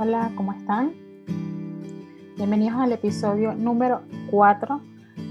Hola, ¿cómo están? Bienvenidos al episodio número 4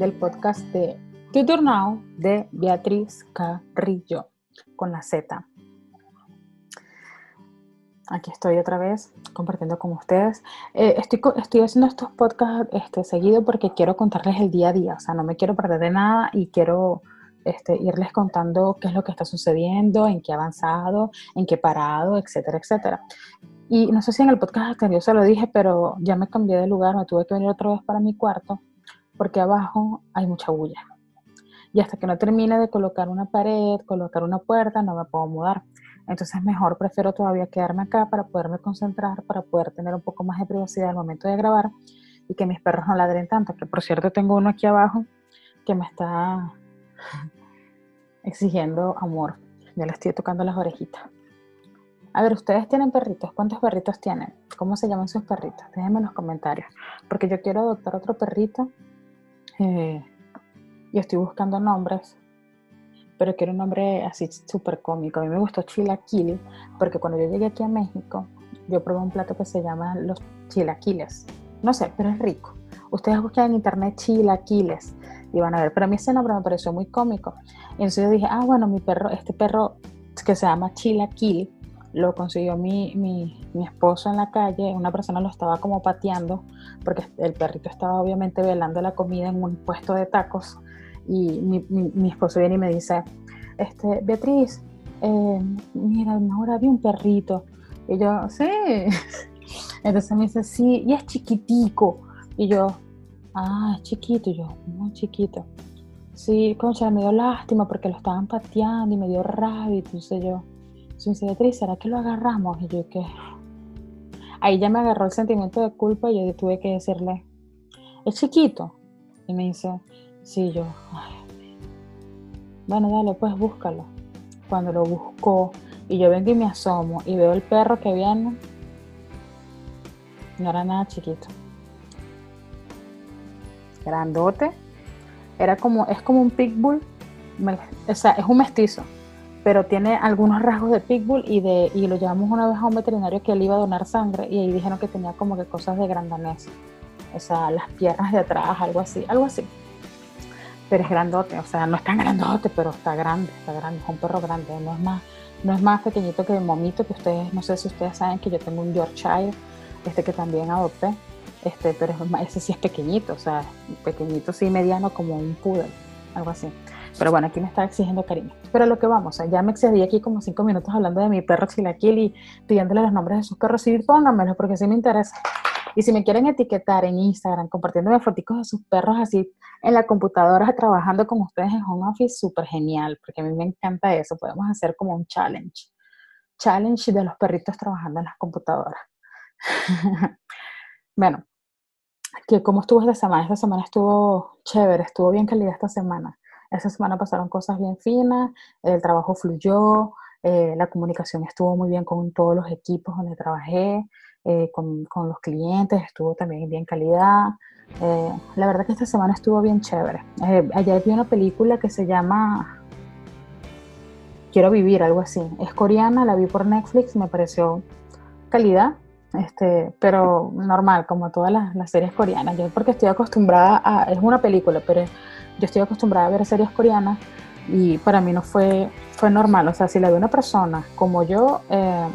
del podcast de Tutor Now de Beatriz Carrillo con la Z. Aquí estoy otra vez compartiendo con ustedes. Eh, estoy, haciendo estos podcasts este, seguido porque quiero contarles el día a día, o sea, no me quiero perder de nada y quiero este, irles contando qué es lo que está sucediendo, en qué ha avanzado, en qué parado, etcétera, etcétera. Y no sé si en el podcast anterior se lo dije, pero ya me cambié de lugar, me tuve que venir otra vez para mi cuarto, porque abajo hay mucha bulla. Y hasta que no termine de colocar una pared, colocar una puerta, no me puedo mudar. Entonces mejor prefiero todavía quedarme acá para poderme concentrar, para poder tener un poco más de privacidad al momento de grabar y que mis perros no ladren tanto. Que por cierto tengo uno aquí abajo que me está exigiendo amor. Ya le estoy tocando las orejitas. A ver, ¿ustedes tienen perritos? ¿Cuántos perritos tienen? ¿Cómo se llaman sus perritos? Déjenme en los comentarios. Porque yo quiero adoptar otro perrito. Eh, y estoy buscando nombres. Pero quiero un nombre así súper cómico. A mí me gustó Chilaquil. Porque cuando yo llegué aquí a México, yo probé un plato que se llama los chilaquiles. No sé, pero es rico. Ustedes buscan en internet chilaquiles y van a ver. Pero a mí ese nombre me pareció muy cómico. Y entonces yo dije, ah, bueno, mi perro, este perro que se llama Chilaquil, lo consiguió mi, mi, mi, esposo en la calle, una persona lo estaba como pateando, porque el perrito estaba obviamente velando la comida en un puesto de tacos, y mi, mi esposo viene y me dice, este, Beatriz, eh, mira, ahora vi un perrito, y yo, sí, entonces me dice, sí, y es chiquitico, y yo, ah, es chiquito, y yo, muy chiquito, sí, concha, me dio lástima porque lo estaban pateando y me dio rabia, entonces yo, su Beatriz, ¿será que lo agarramos? Y yo, ¿qué? Ahí ya me agarró el sentimiento de culpa y yo tuve que decirle, ¿es chiquito? Y me dice, sí, yo, bueno, dale, pues búscalo. Cuando lo buscó y yo vengo y me asomo y veo el perro que viene, no era nada chiquito. Grandote. Era como, es como un pitbull, o sea, es un mestizo pero tiene algunos rasgos de pitbull y, de, y lo llevamos una vez a un veterinario que él iba a donar sangre y ahí dijeron que tenía como que cosas de gran danés, o sea, las piernas de atrás, algo así, algo así. Pero es grandote, o sea, no es tan grandote, pero está grande, está grande, es un perro grande, no es más, no es más pequeñito que el momito, que ustedes, no sé si ustedes saben que yo tengo un Yorkshire, este que también adopté, este, pero ese sí es pequeñito, o sea, pequeñito sí mediano como un poodle, algo así. Pero bueno, aquí me está exigiendo cariño. Pero lo que vamos, ya me excedí aquí como cinco minutos hablando de mi perro Chilaquil y pidiéndole los nombres de sus perros. Sí, pónganmelos porque sí me interesa. Y si me quieren etiquetar en Instagram compartiéndome fotos de sus perros así en la computadora trabajando con ustedes en home office, súper genial, porque a mí me encanta eso. Podemos hacer como un challenge. Challenge de los perritos trabajando en las computadoras. bueno, que cómo estuvo esta semana. Esta semana estuvo chévere, estuvo bien calidad esta semana. Esa semana pasaron cosas bien finas, el trabajo fluyó, eh, la comunicación estuvo muy bien con todos los equipos donde trabajé, eh, con, con, los clientes, estuvo también bien calidad. Eh, la verdad que esta semana estuvo bien chévere. ayer vi una película que se llama Quiero vivir, algo así. Es coreana, la vi por Netflix, me pareció calidad, este, pero normal, como todas las, las, series coreanas. Yo porque estoy acostumbrada a, es una película, pero yo estoy acostumbrada a ver series coreanas y para mí no fue, fue normal. O sea, si la ve una persona como yo, eh,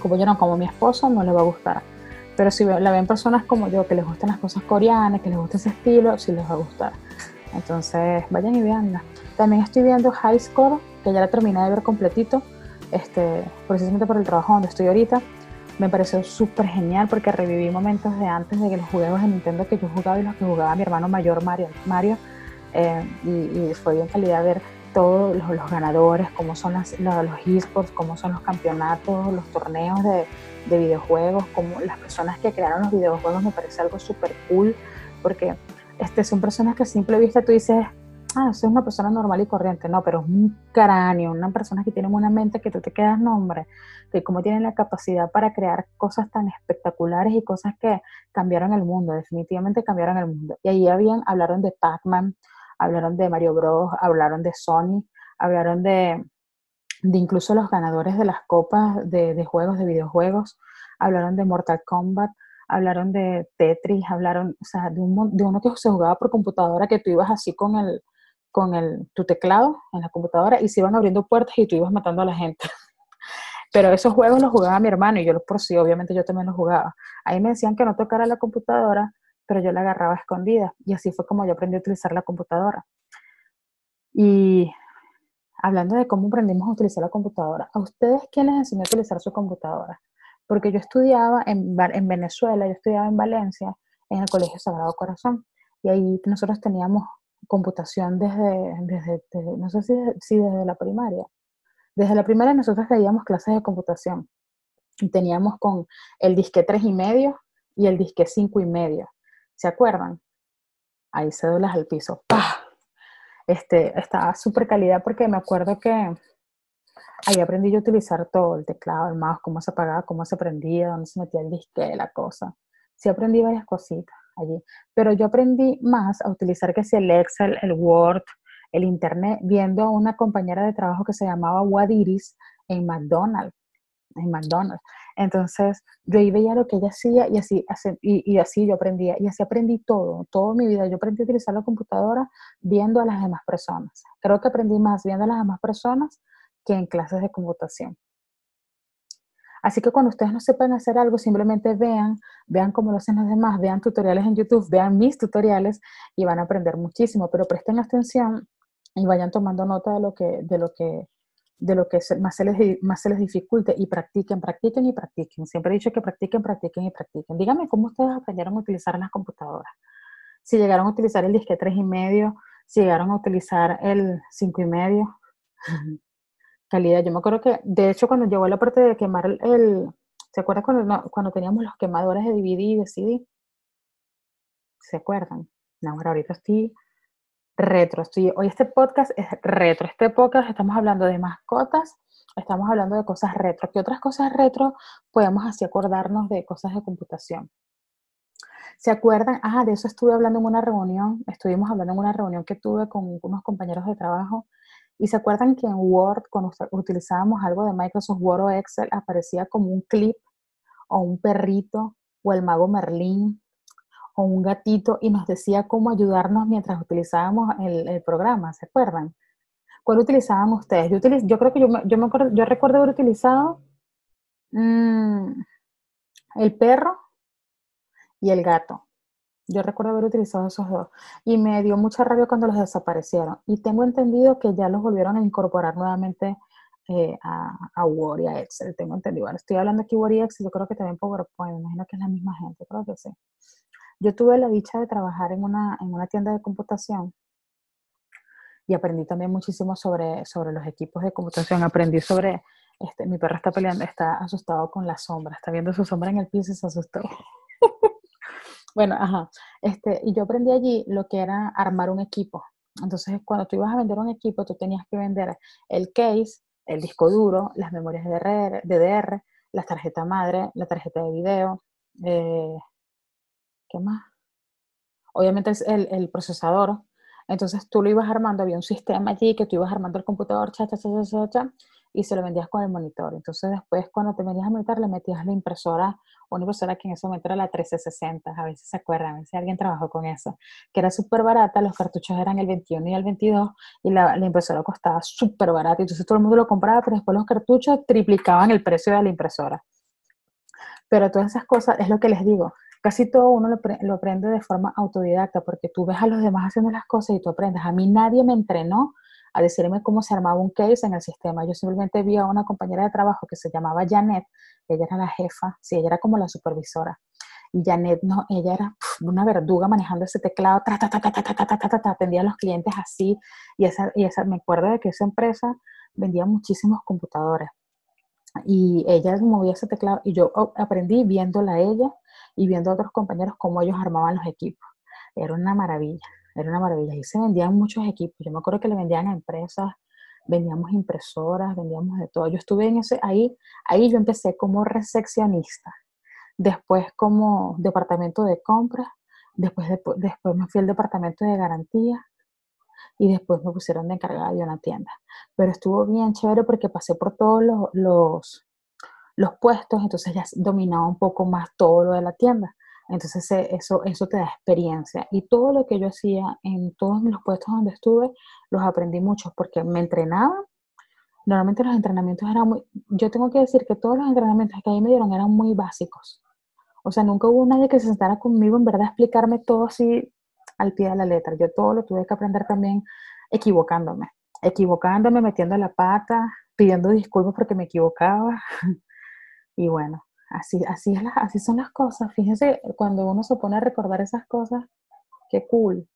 como yo no, como mi esposo, no le va a gustar. Pero si la ven personas como yo, que les gustan las cosas coreanas, que les gusta ese estilo, sí les va a gustar. Entonces, vayan y veanla. También estoy viendo High Score, que ya la terminé de ver completito, este, precisamente por el trabajo donde estoy ahorita. Me pareció súper genial porque reviví momentos de antes de que los juegos de Nintendo que yo jugaba y los que jugaba mi hermano mayor Mario. Mario eh, y, fue bien calidad ver todos los, ganadores, cómo son las, los, esports, cómo son los campeonatos, los torneos de, de, videojuegos, como las personas que crearon los videojuegos me parece algo súper cool, porque este, son personas que a simple vista tú dices, ah, es una persona normal y corriente, no, pero es un cráneo, una persona que tiene una mente que tú te quedas nombre, que como tienen la capacidad para crear cosas tan espectaculares y cosas que cambiaron el mundo, definitivamente cambiaron el mundo. Y ahí habían, hablaron de Pac-Man, hablaron de Mario Bros, hablaron de Sony, hablaron de, de incluso los ganadores de las copas de, de, juegos, de videojuegos, hablaron de Mortal Kombat, hablaron de Tetris, hablaron, o sea, de, un, de uno que se jugaba por computadora, que tú ibas así con el, con el, tu teclado en la computadora y se iban abriendo puertas y tú ibas matando a la gente. Pero esos juegos los jugaba mi hermano y yo los por sí, obviamente yo también los jugaba. Ahí me decían que no tocara la computadora, pero yo la agarraba escondida y así fue como yo aprendí a utilizar la computadora. Y hablando de cómo aprendimos a utilizar la computadora, ¿a ustedes quién les enseñó a utilizar su computadora? Porque yo estudiaba en, en Venezuela, yo estudiaba en Valencia, en el Colegio Sagrado Corazón, y ahí nosotros teníamos computación desde, desde, no sé si, desde la primaria. Desde la primaria nosotros veíamos clases de computación y teníamos con el disque 3 y medio y el disque 5 y medio. ¿Se acuerdan? Ahí cédulas al piso. ¡Pah! Este, estaba súper calidad porque me acuerdo que ahí aprendí yo a utilizar todo, el teclado, el mouse, cómo se apagaba, cómo se prendía, dónde se metía el disque, la cosa. Sí aprendí varias cositas allí, pero yo aprendí más a utilizar que si el Excel, el Word, el Internet, viendo a una compañera de trabajo que se llamaba Wadiris en McDonald's, en McDonald's. Entonces, yo ahí veía lo que ella hacía y así, y, así yo aprendía. Y así aprendí todo, toda mi vida. Yo aprendí a utilizar la computadora viendo a las demás personas. Creo que aprendí más viendo a las demás personas que en clases de computación. Así que cuando ustedes no sepan hacer algo, simplemente vean, vean cómo lo hacen los demás, vean tutoriales en YouTube, vean mis tutoriales y van a aprender muchísimo. Pero presten atención y vayan tomando nota de lo que, de lo que, de lo que más se, les, más se les dificulte y practiquen, practiquen y practiquen. Siempre he dicho que practiquen, practiquen y practiquen. Díganme cómo ustedes aprendieron a utilizar las computadoras. Si llegaron a utilizar el disque 3 y medio, si llegaron a utilizar el 5 y medio. Calidad. Yo me acuerdo que, de hecho, cuando llegó la parte de quemar el, ¿se acuerdan cuando, cuando teníamos los quemadores de DVD y de CD? ¿Se acuerdan? No, ahorita estoy retro. Hoy este podcast es retro. Este podcast estamos hablando de mascotas, estamos hablando de cosas retro. ¿Qué otras cosas retro podemos así acordarnos de cosas de computación? ¿Se acuerdan? Ah, de eso estuve hablando en una reunión. Estuvimos hablando en una reunión que tuve con unos compañeros de trabajo. Y se acuerdan que en Word, cuando utilizábamos algo de Microsoft Word o Excel, aparecía como un clip o un perrito o el mago Merlín o un gatito y nos decía cómo ayudarnos mientras utilizábamos el, programa, ¿se acuerdan? ¿Cuál utilizaban ustedes? Yo, yo creo que yo, yo, me acuerdo, yo recuerdo haber utilizado mm, el perro y el gato. Yo recuerdo haber utilizado esos dos. Y me dio mucha rabia cuando los desaparecieron. Y tengo entendido que ya los volvieron a incorporar nuevamente eh, a, a, Word y a Excel. Tengo entendido. Bueno, estoy hablando aquí Word y Excel. Yo creo que también PowerPoint. Me imagino que es la misma gente. Creo que sí. Yo tuve la dicha de trabajar en una, en una tienda de computación y aprendí también muchísimo sobre, sobre los equipos de computación. Aprendí sobre, este, mi perro está peleando, está asustado con la sombra, está viendo su sombra en el piso y se asustó. bueno, ajá. Este, y yo aprendí allí lo que era armar un equipo. Entonces, cuando tú ibas a vender un equipo, tú tenías que vender el case, el disco duro, las memorias DDR, DDR la tarjeta madre, la tarjeta de video, eh, ¿qué más? Obviamente es el, el, procesador. Entonces tú lo ibas armando, había un sistema allí que tú ibas armando el computador, cha, cha, cha, cha, cha, y se lo vendías con el monitor. Entonces después cuando te venías a monitor le metías la impresora, una impresora que en ese momento era la 1360, a veces se acuerdan, a veces alguien trabajó con eso, que era súper barata, los cartuchos eran el 21 y el 22 y la, la impresora costaba súper barata, entonces todo el mundo lo compraba, pero después los cartuchos triplicaban el precio de la impresora. Pero todas esas cosas, es lo que les digo, casi todo uno lo, aprende de forma autodidacta, porque tú ves a los demás haciendo las cosas y tú aprendes. A mí nadie me entrenó a decirme cómo se armaba un case en el sistema. Yo simplemente vi a una compañera de trabajo que se llamaba Janet, ella era la jefa, sí, ella era como la supervisora. Y Janet, no, ella era una verduga manejando ese teclado, ta, ta, ta, ta, ta, ta, ta, ta, atendía a los clientes así. Y esa, y esa, me acuerdo de que esa empresa vendía muchísimos computadores. Y ella movía ese teclado y yo aprendí viéndola a ella y viendo a otros compañeros cómo ellos armaban los equipos. Era una maravilla, era una maravilla. Y se vendían muchos equipos. Yo me acuerdo que le vendían a empresas, vendíamos impresoras, vendíamos de todo. Yo estuve en ese, ahí, ahí yo empecé como recepcionista, después como departamento de compras, después, después me fui al departamento de garantía y después me pusieron de encargada de una tienda. Pero estuvo bien chévere porque pasé por todos los los puestos, entonces ya dominaba un poco más todo lo de la tienda. Entonces eso, eso te da experiencia. Y todo lo que yo hacía en todos los puestos donde estuve, los aprendí mucho porque me entrenaba. Normalmente los entrenamientos eran muy, yo tengo que decir que todos los entrenamientos que ahí me dieron eran muy básicos. O sea, nunca hubo nadie que se sentara conmigo en verdad a explicarme todo así al pie de la letra. Yo todo lo tuve que aprender también equivocándome, equivocándome, metiendo la pata, pidiendo disculpas porque me equivocaba. y bueno, así, así, es así son las cosas. Fíjense, cuando uno se pone a recordar esas cosas, qué cool.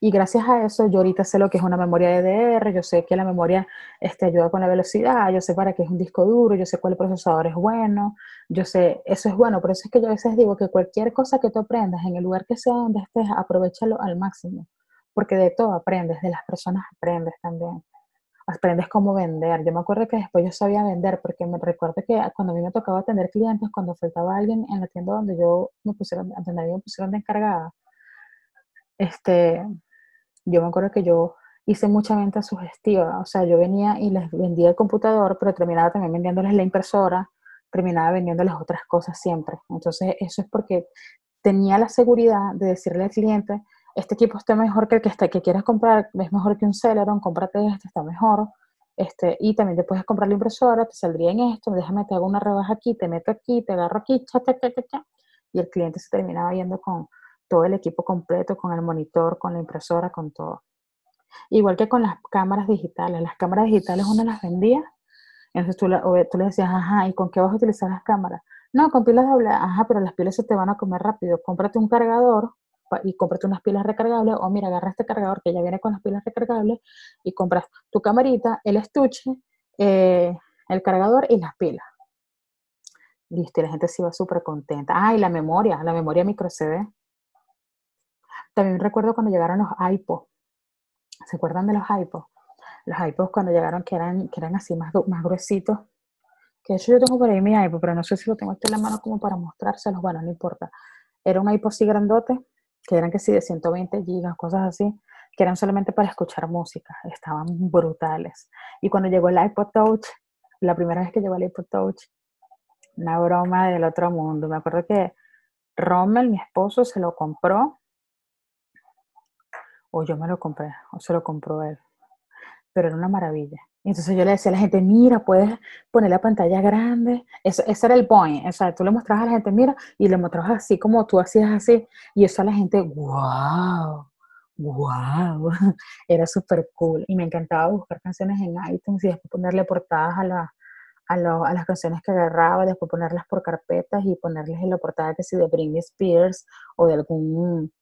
Y gracias a eso yo ahorita sé lo que es una memoria DDR, yo sé que la memoria este, ayuda con la velocidad, yo sé para qué es un disco duro, yo sé cuál procesador es bueno, yo sé, eso es bueno, por eso es que yo a veces digo que cualquier cosa que tú aprendas en el lugar que sea donde estés, aprovechalo al máximo, porque de todo aprendes, de las personas aprendes también. Aprendes cómo vender. Yo me acuerdo que después yo sabía vender, porque me recuerdo que cuando a mí me tocaba atender clientes, cuando faltaba alguien en la tienda donde yo me pusieron, donde me pusieron de encargada, este, yo me acuerdo que yo hice mucha venta sugestiva, o sea, yo venía y les vendía el computador, pero terminaba también vendiéndoles la impresora, terminaba vendiéndoles otras cosas siempre. Entonces, eso es porque tenía la seguridad de decirle al cliente, este equipo está mejor que el que, está, que quieras comprar, es mejor que un Celeron, cómprate este, está mejor. Este, y también te puedes comprar la impresora, te saldría en esto, déjame te hago una rebaja aquí, te meto aquí, te agarro aquí, cha, cha, cha, cha, y el cliente se terminaba yendo con, todo el equipo completo, con el monitor, con la impresora, con todo. Igual que con las cámaras digitales. Las cámaras digitales uno las vendía, entonces tú, tú le decías, ajá, ¿y con qué vas a utilizar las cámaras? No, con pilas doble, ajá, pero las pilas se te van a comer rápido. Cómprate un cargador y cómprate unas pilas recargables, o mira, agarra este cargador que ya viene con las pilas recargables y compras tu camarita, el estuche, eh, el cargador y las pilas. Listo, y la gente se iba súper contenta. Ah, y la memoria, la memoria micro CD. También recuerdo cuando llegaron los iPods. ¿Se acuerdan de los iPods? Los iPods cuando llegaron que eran, que eran así más, más gruesitos. Que de yo tengo por ahí mi iPod, pero no sé si lo tengo aquí en la mano como para mostrárselos. Bueno, no importa. Era un iPod así grandote, que eran que sí de 120 gigas, cosas así, que eran solamente para escuchar música. Estaban brutales. Y cuando llegó el iPod Touch, la primera vez que llegó el iPod Touch, una broma del otro mundo. Me acuerdo que Rommel, mi esposo, se lo compró o yo me lo compré, o se lo compró él. Pero era una maravilla. Entonces yo le decía a la gente, mira, puedes poner la pantalla grande. Eso, ese era el point. O sea, tú le mostrabas a la gente, mira, y le mostrabas así como tú hacías así. Y eso a la gente, wow, wow. Era súper cool. Y me encantaba buscar canciones en iTunes y después ponerle portadas a, la, a, a, las canciones que agarraba, después ponerlas por carpetas y ponerles en la portada que si de Britney Spears o de algún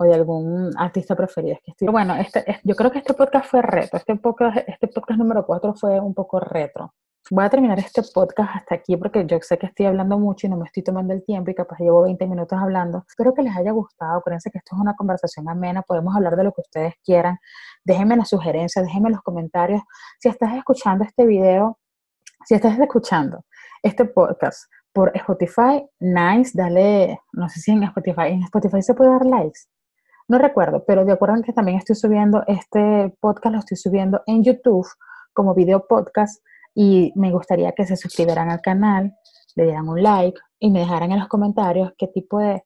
o de algún artista preferido. que Bueno, este, yo creo que este podcast fue retro. Este podcast, este podcast número 4 fue un poco retro. Voy a terminar este podcast hasta aquí porque yo sé que estoy hablando mucho y no me estoy tomando el tiempo y capaz llevo 20 minutos hablando. Espero que les haya gustado. Acuérdense que esto es una conversación amena. Podemos hablar de lo que ustedes quieran. Déjenme las sugerencias, déjenme los comentarios. Si estás escuchando este video, si estás escuchando este podcast por Spotify, nice, dale, no sé si en Spotify, en Spotify se puede dar likes. No recuerdo, pero de acuerdo que también estoy subiendo este podcast, lo estoy subiendo en YouTube como video podcast y me gustaría que se suscribieran al canal, le dieran un like y me dejaran en los comentarios qué tipo de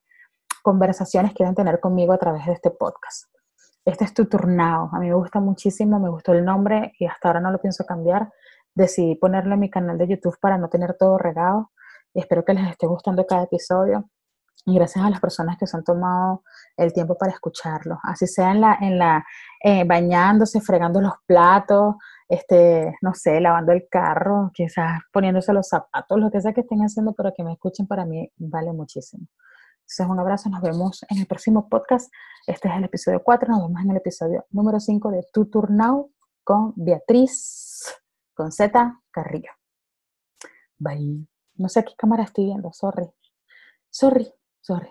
conversaciones quieren tener conmigo a través de este podcast. Este es tu turnado. A mí me gusta muchísimo, me gustó el nombre y hasta ahora no lo pienso cambiar. Decidí ponerlo en mi canal de YouTube para no tener todo regado. Espero que les esté gustando cada episodio. Y gracias a las personas que se han tomado el tiempo para escucharlo, así sea en la, en la eh, bañándose, fregando los platos, este, no sé, lavando el carro, quizás poniéndose los zapatos, lo que sea que estén haciendo, pero que me escuchen para mí vale muchísimo. Entonces, un abrazo, nos vemos en el próximo podcast. Este es el episodio 4, nos vemos en el episodio número 5 de Tu Turnau con Beatriz, con Z Carrillo. Bye. No sé qué cámara estoy viendo, sorry. Sorry. Sorry.